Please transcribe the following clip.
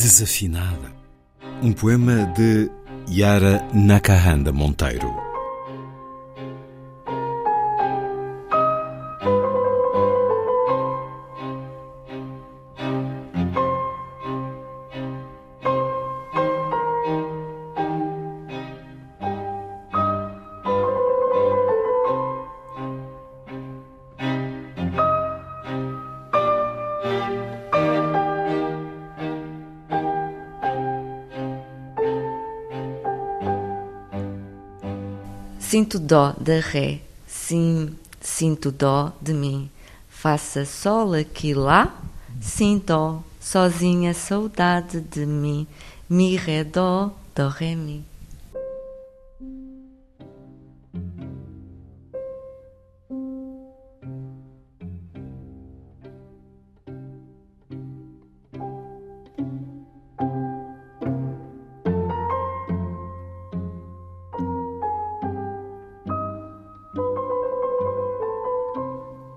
Desafinada. Um poema de Yara Nakahanda Monteiro. Sinto dó da ré, sim, sinto dó de mim. Faça sol aqui lá, sinto sozinha saudade de mim. Mi, ré, dó, dó, ré, mi.